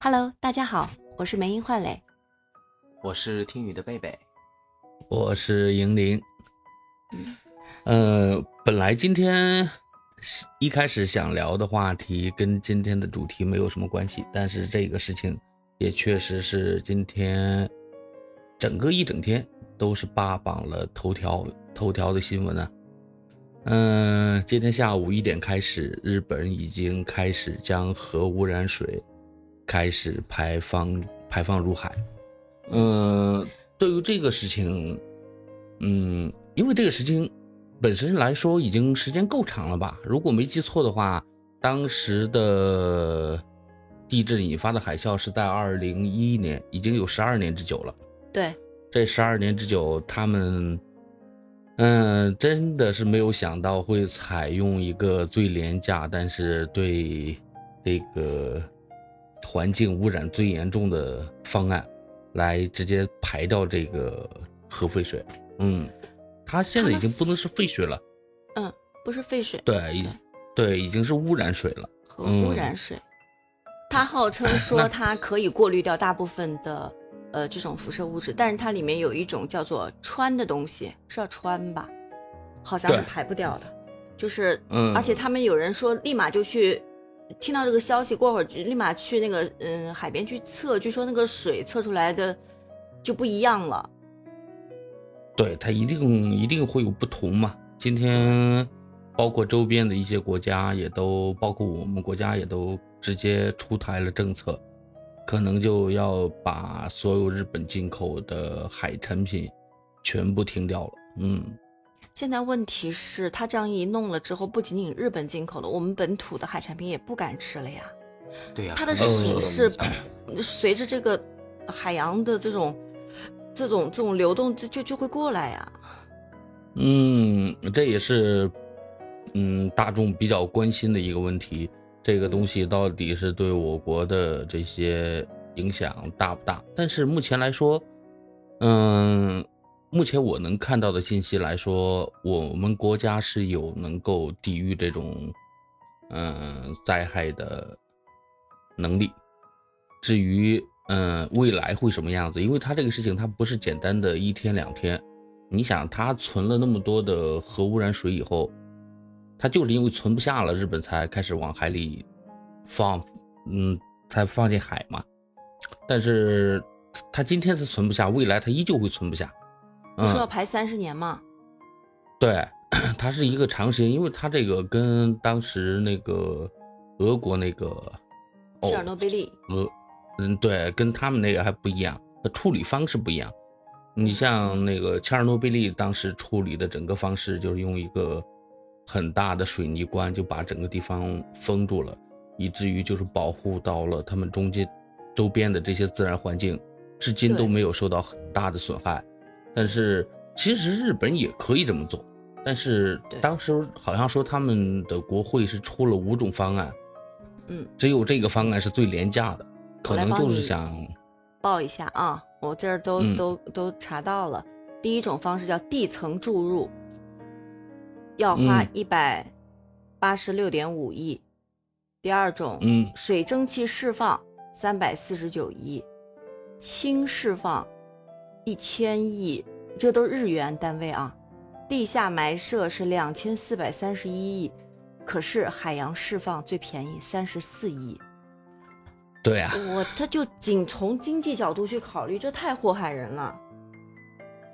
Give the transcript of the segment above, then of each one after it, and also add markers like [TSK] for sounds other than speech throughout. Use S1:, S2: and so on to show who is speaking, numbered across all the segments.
S1: Hello，大家好，我是梅英焕磊，
S2: 我是听雨的贝贝，
S3: 我是莹玲。嗯，本来今天一开始想聊的话题跟今天的主题没有什么关系，但是这个事情也确实是今天整个一整天都是霸榜了头条头条的新闻啊。嗯，今天下午一点开始，日本已经开始将核污染水开始排放排放入海。嗯，对于这个事情，嗯，因为这个事情本身来说已经时间够长了吧？如果没记错的话，当时的地震引发的海啸是在二零一一年，已经有十二年之久了。
S1: 对，
S3: 这十二年之久，他们。嗯，真的是没有想到会采用一个最廉价，但是对这个环境污染最严重的方案，来直接排掉这个核废水。嗯，它现在已经不能是废水了。
S1: 嗯，不是废水。
S3: 对，已对已经是污染水了。
S1: 核污染水，它号称说它可以过滤掉大部分的。呃，这种辐射物质，但是它里面有一种叫做氚的东西，是要氚吧？好像是排不掉的，就是，嗯，而且他们有人说立马就去，听到这个消息，过会儿就立马去那个嗯海边去测，据说那个水测出来的就不一样了。
S3: 对，它一定一定会有不同嘛。今天包括周边的一些国家也都，包括我们国家也都直接出台了政策。可能就要把所有日本进口的海产品全部停掉了。嗯，
S1: 现在问题是，他这样一弄了之后，不仅仅日本进口的，我们本土的海产品也不敢吃了呀。
S2: 对呀，
S1: 它的水是随着这个海洋的这种这种这种流动，就就就会过来呀。
S3: 嗯，这也是嗯大众比较关心的一个问题。这个东西到底是对我国的这些影响大不大？但是目前来说，嗯，目前我能看到的信息来说，我们国家是有能够抵御这种嗯灾害的能力。至于嗯未来会什么样子，因为它这个事情它不是简单的一天两天。你想，它存了那么多的核污染水以后。它就是因为存不下了，日本才开始往海里放，嗯，才放进海嘛。但是它今天是存不下，未来它依旧会存不下。
S1: 不是要排三十年吗？
S3: 对，[CLEARS THROAT] 它是一个长时间，因为它这个跟当时那个俄国那个
S1: 切尔诺贝利，
S3: 俄，嗯，对，跟他们那个还不一样，处理方式不一样。你像那个切尔诺贝利当时处理的整个方式就是用一个。很大的水泥棺就把整个地方封住了，以至于就是保护到了他们中间周边的这些自然环境，至今都没有受到很大的损害。但是其实日本也可以这么做，但是当时好像说他们的国会是出了五种方案，
S1: 嗯，
S3: 只有这个方案是最廉价的，可能就是想
S1: 报一下啊，我这儿都都都查到了，第一种方式叫地层注入。要花一百八十六点五亿，第二种，
S3: 嗯，
S1: 水蒸气释放三百四十九亿，氢释放一千亿，这都日元单位啊。地下埋设是两千四百三十一亿，可是海洋释放最便宜三十四亿。
S3: 对啊，
S1: 我他就仅从经济角度去考虑，这太祸害人了。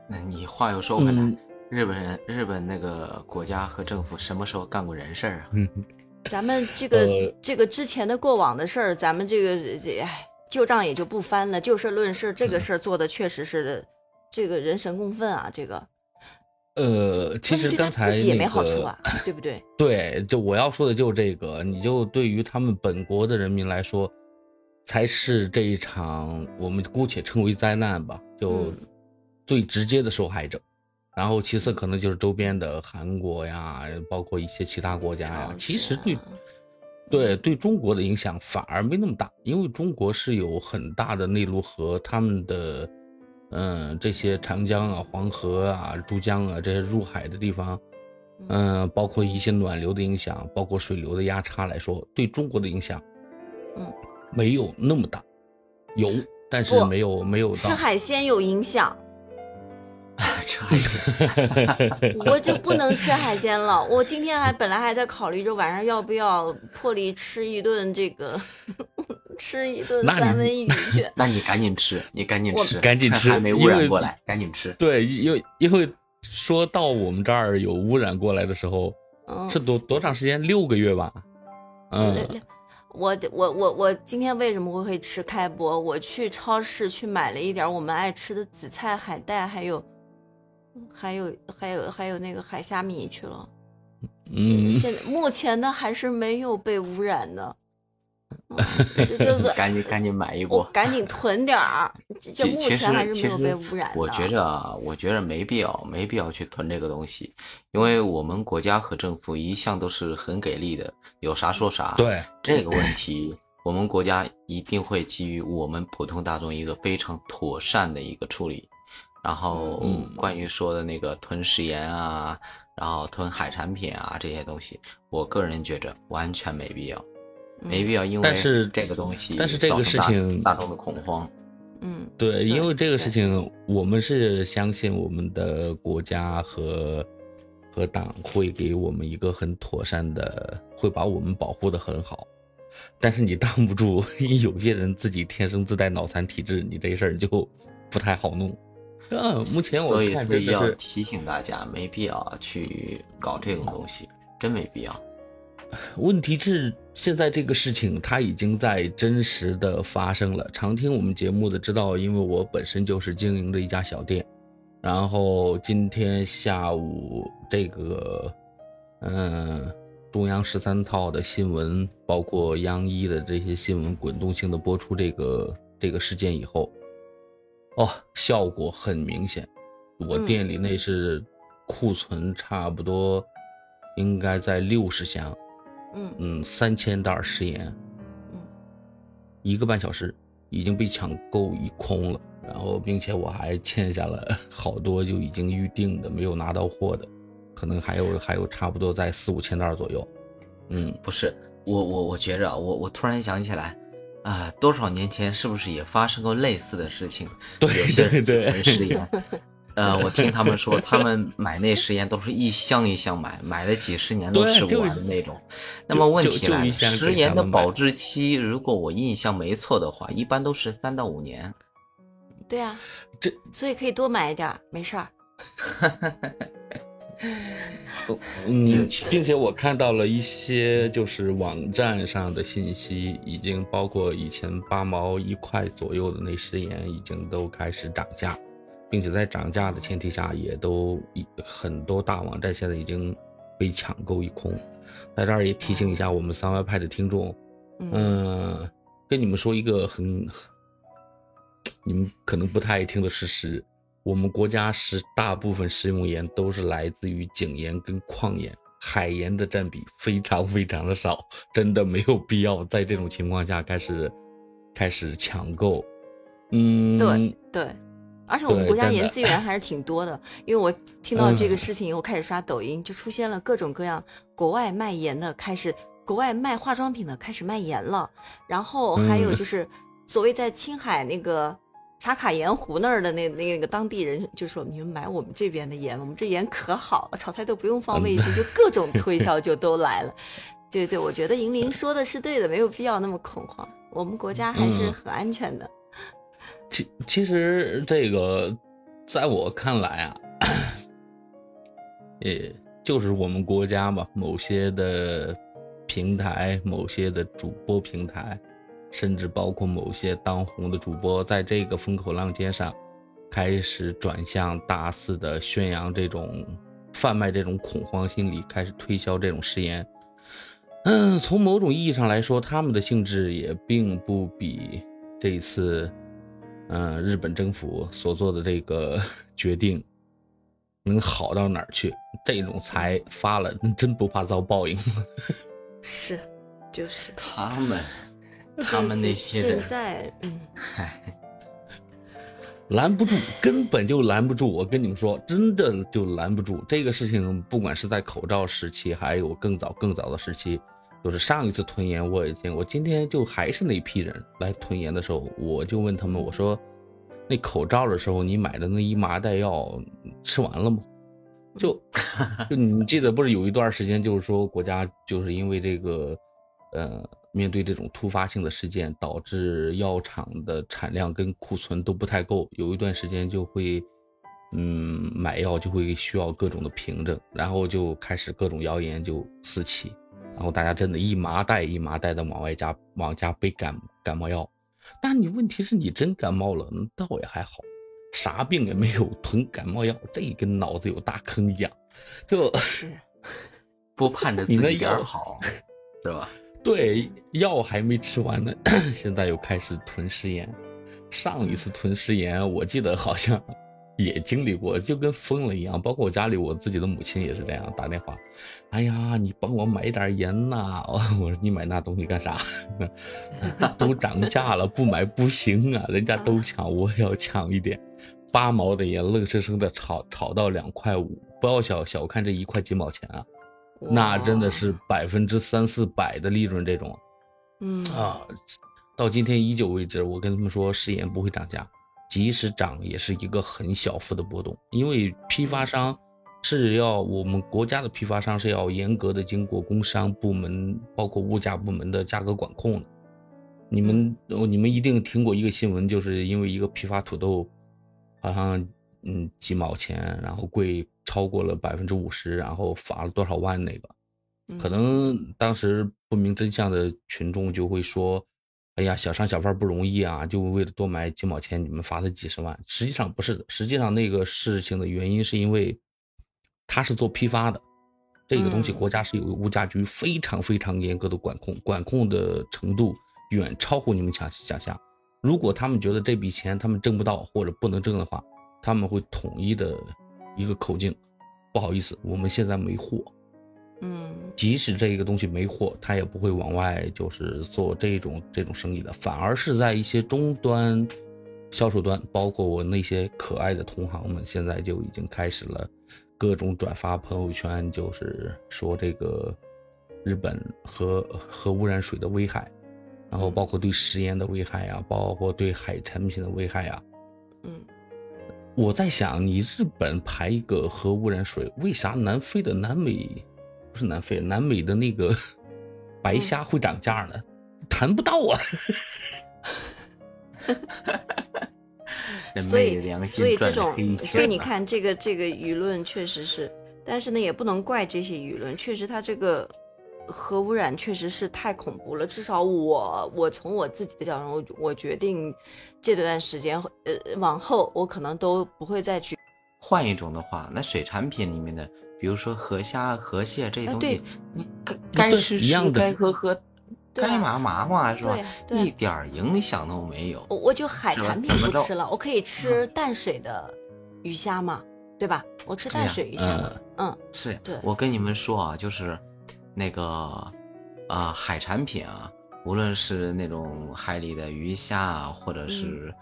S2: 那你话又说回来。日本人，日本那个国家和政府什么时候干过人事儿啊？
S1: 咱们这个这个之前的过往的事儿，咱们这个这哎旧账也就不翻了，就事论事。这个事儿做的确实是这个人神共愤啊，这个。
S3: 呃，其实刚才
S1: 也没好处啊，对不对？[COUGHS]
S3: 对，就我要说的就是这个，你就对于他们本国的人民来说，才是这一场我们姑且称为灾难吧，就最直接的受害者。然后其次可能就是周边的韩国呀，包括一些其他国家呀，其实对，对对中国的影响反而没那么大，因为中国是有很大的内陆河，他们的嗯这些长江啊、黄河啊、珠江啊这些入海的地方，嗯，包括一些暖流的影响，包括水流的压差来说，对中国的影响，
S1: 嗯，
S3: 没有那么大，有，但是没有没有
S1: 吃海鲜有影响。
S2: 吃海鲜，[LAUGHS]
S1: 我就不能吃海鲜了。我今天还本来还在考虑着晚上要不要破例吃一顿这个，吃一顿三文鱼去。[LAUGHS]
S2: 那你赶紧吃，你赶紧吃，
S3: 赶紧吃，
S2: 还没污染过来，赶紧吃。
S3: 对，因为因为说到我们这儿有污染过来的时候，是多多长时间？六个月吧。嗯，
S1: 我我我我今天为什么会会吃开播？我去超市去买了一点我们爱吃的紫菜、海带，还有。还有还有还有那个海虾米去了，
S3: 嗯，
S1: 现在目前呢还是没有被污染的，这就是 [LAUGHS]
S2: 赶紧赶紧买一波，
S1: 赶紧囤点儿。这 [LAUGHS] 目前还是没有被污染
S2: 的。我觉着啊我觉着没必要，没必要去囤这个东西，因为我们国家和政府一向都是很给力的，有啥说啥。
S3: 对
S2: 这个问题，我们国家一定会给予我们普通大众一个非常妥善的一个处理。然后，关于说的那个囤食盐啊，然后囤海产品啊这些东西，我个人觉着完全没必要，没必要，因为但是这个东西，
S3: 但是这个事情
S2: 大众的恐慌。
S1: 嗯，
S3: 对，因为这个事情，我们是相信我们的国家和和党会给我们一个很妥善的，会把我们保护的很好。但是你挡不住，[LAUGHS] 有些人自己天生自带脑残体质，你这事儿就不太好弄。嗯，目前我
S2: 所以所以要提醒大家，没必要去搞这种东西，真没必要。[LAUGHS]
S3: 问题是现在这个事情它已经在真实的发生了。常听我们节目的知道，因为我本身就是经营着一家小店。然后今天下午这个，嗯，中央十三套的新闻，包括央一的这些新闻滚动性的播出这个这个事件以后。哦，效果很明显。我店里那是库存差不多应该在六十箱，
S1: 嗯
S3: 嗯，三千袋食盐，
S1: 嗯，
S3: 一个半小时已经被抢购一空了。然后，并且我还欠下了 [LAUGHS] 好多就已经预定的没有拿到货的，可能还有还有差不多在四五千袋左右。嗯，
S2: 不是，我我我觉着，我我突然想起来。啊，多少年前是不是也发生过类似的事情？
S3: 对
S2: 对
S3: 对，
S2: 食盐。呃，我听他们说，他们买那食盐都是一箱一箱买，买了几十年都吃不完的那种。那么问题来了，食盐的保质期，如果我印象没错的话，一般都是三到五年。
S1: 对啊，
S3: 这
S1: 所以可以多买一点，没事儿。[LAUGHS]
S3: 嗯，[LAUGHS] 并且我看到了一些就是网站上的信息，已经包括以前八毛一块左右的那食盐，已经都开始涨价，并且在涨价的前提下，也都很多大网站现在已经被抢购一空。在这儿也提醒一下我们三外派的听众，嗯，跟你们说一个很 [TSK] 你们可能不太爱听的事实。我们国家是大部分食用盐都是来自于井盐跟矿盐，海盐的占比非常非常的少，真的没有必要在这种情况下开始开始抢购。嗯，
S1: 对对，而且我们国家盐资源还是挺多的，因为我听到这个事情以后开始刷抖音，就出现了各种各样国外卖盐的开始，国外卖化妆品的开始卖盐了，然后还有就是所谓在青海那个。茶卡盐湖那儿的那那个当地人就说：“你们买我们这边的盐，我们这盐可好了，炒菜都不用放味精，[LAUGHS] 就各种推销就都来了。”对对，我觉得银铃说的是对的，没有必要那么恐慌，我们国家还是很安全的。
S3: 其其实这个在我看来啊，也就是我们国家吧，某些的平台，某些的主播平台。甚至包括某些当红的主播，在这个风口浪尖上，开始转向大肆的宣扬这种贩卖这种恐慌心理，开始推销这种食言。嗯，从某种意义上来说，他们的性质也并不比这一次，嗯，日本政府所做的这个 [LAUGHS] 决定能好到哪儿去。这种财发了，真不怕遭报应。[LAUGHS]
S1: 是，就是
S2: 他们。[LAUGHS] 他们那些人，
S1: 现在，嗯，[LAUGHS]
S3: 拦不住，根本就拦不住。我跟你们说，真的就拦不住。这个事情，不管是在口罩时期，还有更早更早的时期，就是上一次吞盐我也见过，今天就还是那批人来吞盐的时候，我就问他们，我说那口罩的时候你买的那一麻袋药吃完了吗？就就你记得不是有一段时间就是说国家就是因为这个呃面对这种突发性的事件，导致药厂的产量跟库存都不太够，有一段时间就会嗯买药就会需要各种的凭证，然后就开始各种谣言就四起，然后大家真的一麻袋一麻袋的往外加往家背感感冒药，但你问题是你真感冒了，那倒也还好，啥病也没有，囤感冒药，这跟脑子有大坑一样，就是
S2: 不盼着自己点好，[LAUGHS] 是吧？
S3: 对，药还没吃完呢，[COUGHS] 现在又开始囤食盐。上一次囤食盐，我记得好像 [LAUGHS] 也经历过，就跟疯了一样。包括我家里我自己的母亲也是这样打电话，哎呀，你帮我买一点盐呐！[LAUGHS] 我说你买那东西干啥？[LAUGHS] 都涨价了，不买不行啊！人家都抢，我也要抢一点。八毛的盐，愣生生的炒炒到两块五，不要小小看这一块几毛钱啊！那真的是百分之三四百的利润，这种，
S1: 嗯。
S3: 啊，到今天依旧为止，我跟他们说食盐不会涨价，即使涨也是一个很小幅的波动，因为批发商是要我们国家的批发商是要严格的经过工商部门，包括物价部门的价格管控的。你们你们一定听过一个新闻，就是因为一个批发土豆，好像嗯几毛钱，然后贵。超过了百分之五十，然后罚了多少万？那个，可能当时不明真相的群众就会说：“哎呀，小商小贩不容易啊，就为了多买几毛钱，你们罚他几十万。”实际上不是的，实际上那个事情的原因是因为他是做批发的，这个东西国家是有物价局非常非常严格的管控，管控的程度远超乎你们想想象。如果他们觉得这笔钱他们挣不到或者不能挣的话，他们会统一的。一个口径，不好意思，我们现在没货。
S1: 嗯，
S3: 即使这一个东西没货，他也不会往外就是做这种这种生意的，反而是在一些终端销售端，包括我那些可爱的同行们，现在就已经开始了各种转发朋友圈，就是说这个日本核核污染水的危害，然后包括对食盐的危害啊，包括对海产品的危害啊。
S1: 嗯。
S3: 我在想，你日本排一个核污染水，为啥南非的南美不是南非，南美的那个白虾会涨价呢？谈不到啊！[LAUGHS]
S1: 所以，所以这种，所以你看，这个这个舆论确实是，但是呢，也不能怪这些舆论，确实他这个。核污染确实是太恐怖了，至少我我从我自己的角度，我我决定这段时间呃往后我可能都不会再去。
S2: 换一种的话，那水产品里面的，比如说河虾、河蟹这些东西，你该该吃吃，该喝喝，该麻麻嘛，是吧？一点影响都没有。
S1: 我就海产品不吃了，我可以吃淡水的鱼虾嘛，对吧？我吃淡水鱼虾嘛，嗯，
S2: 是。
S1: 对，
S2: 我跟你们说啊，就是。那个啊，海产品啊，无论是那种海里的鱼虾啊，或者是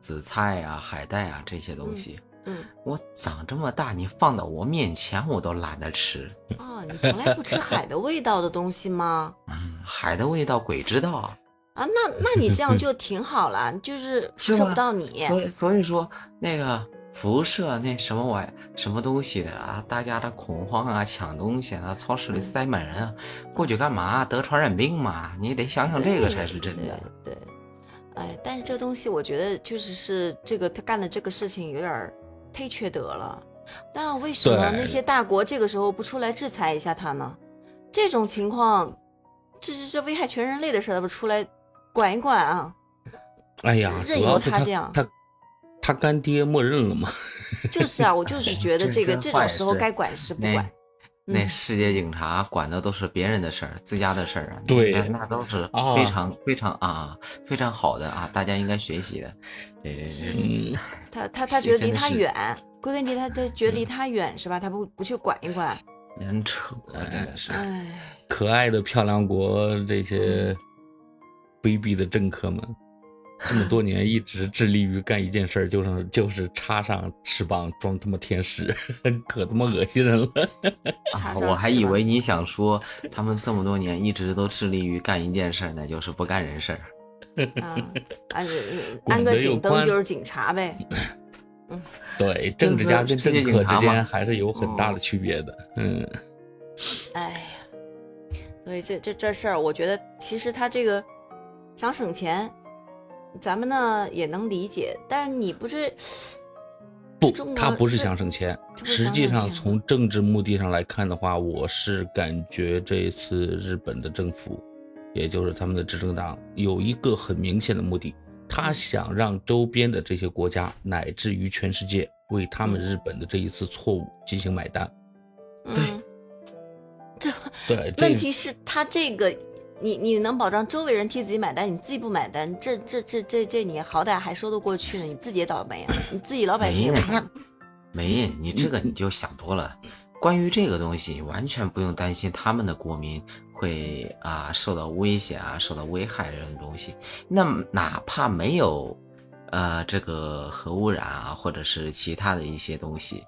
S2: 紫菜啊、海带啊这些东西，
S1: 嗯，
S2: 我长这么大，你放到我面前，我都懒得吃。
S1: 啊，你从来不吃海的味道的东西吗？[LAUGHS]
S2: 嗯，海的味道鬼知道啊。
S1: 啊，那那你这样就挺好了，就是辐射不到你。
S2: 所以所以说那个。辐射那什么玩什么东西的啊？大家的恐慌啊，抢东西啊，超市里塞满人啊，过去干嘛？得传染病嘛？你得想想这个才是真的。
S1: 对，哎，但是这东西我觉得确实是这个他干的这个事情有点忒缺德了。那为什么那些大国这个时候不出来制裁一下他呢？这种情况，这这这危害全人类的事，他不出来管一管啊？
S3: 哎呀，
S1: 任由他这样。
S3: 他他干爹默认了吗？[LAUGHS]
S1: 就是啊，我就是觉得这个这种时候该管是不管。
S2: 那世界警察管的都是别人的事儿，自家的事儿啊。
S3: 对，
S2: 那都是非常非常啊非常好的啊，大家应该学习的。
S3: 嗯，
S1: 他他他觉得离他远，归根结底他他觉得离他远是吧？他不不去管一管。
S2: 人扯，真的是。
S1: 哎，
S3: 可爱的漂亮国这些卑鄙的政客们。这么多年一直致力于干一件事儿，就是就是插上翅膀装他妈天使，[LAUGHS] 可他妈恶心人了。
S2: 啊，我还以为你想说他们这么多年一直都致力于干一件事，那就是不干人事儿。[LAUGHS]
S1: 嗯，安安个警灯就是警察呗。[LAUGHS]
S3: 嗯，对，政治家跟政客之间还是有很大的区别的。嗯。
S1: 哎呀，所以这这这事儿，我觉得其实他这个想省钱。咱们呢也能理解，但是你不是
S3: 不，他不是想省钱。实际上，从政治目的上来看的话，我是感觉这一次日本的政府，也就是他们的执政党，有一个很明显的目的，他想让周边的这些国家，乃至于全世界，为他们日本的这一次错误进行买单。
S1: 对，[LAUGHS] 这
S3: 对，
S1: 问题是他这个。你你能保障周围人替自己买单，你自己不买单，这这这这这你好歹还说得过去呢。你自己也倒霉啊，你自己老百姓。
S2: 没，你这个你就想多了。关于这个东西，完全不用担心他们的国民会啊受到威胁啊，受到危害这种东西。那哪怕没有呃这个核污染啊，或者是其他的一些东西，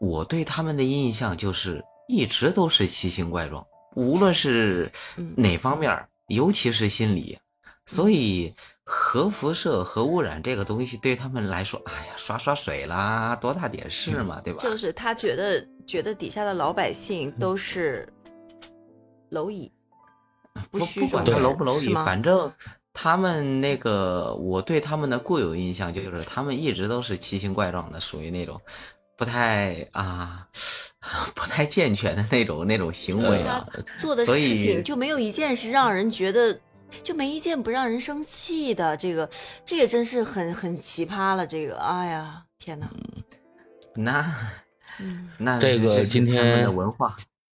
S2: 我对他们的印象就是一直都是奇形怪状。无论是哪方面，尤其是心理，所以核辐射、核污染这个东西对他们来说，哎呀，刷刷水啦，多大点事嘛，对吧？
S1: 就是他觉得觉得底下的老百姓都是蝼蚁，
S2: 不不管他蝼不蝼蚁，反正他们那个，我对他们的固有印象就是他们一直都是奇形怪状的，属于那种不太啊。[LAUGHS] 不太健全的那种那种行为啊，
S1: 做的事情就没有一件是让人觉得，就没一件不让人生气的。这个，这也真是很很奇葩了。这个，哎呀，天哪！
S2: 那，那
S3: 这个今天
S2: 的文化，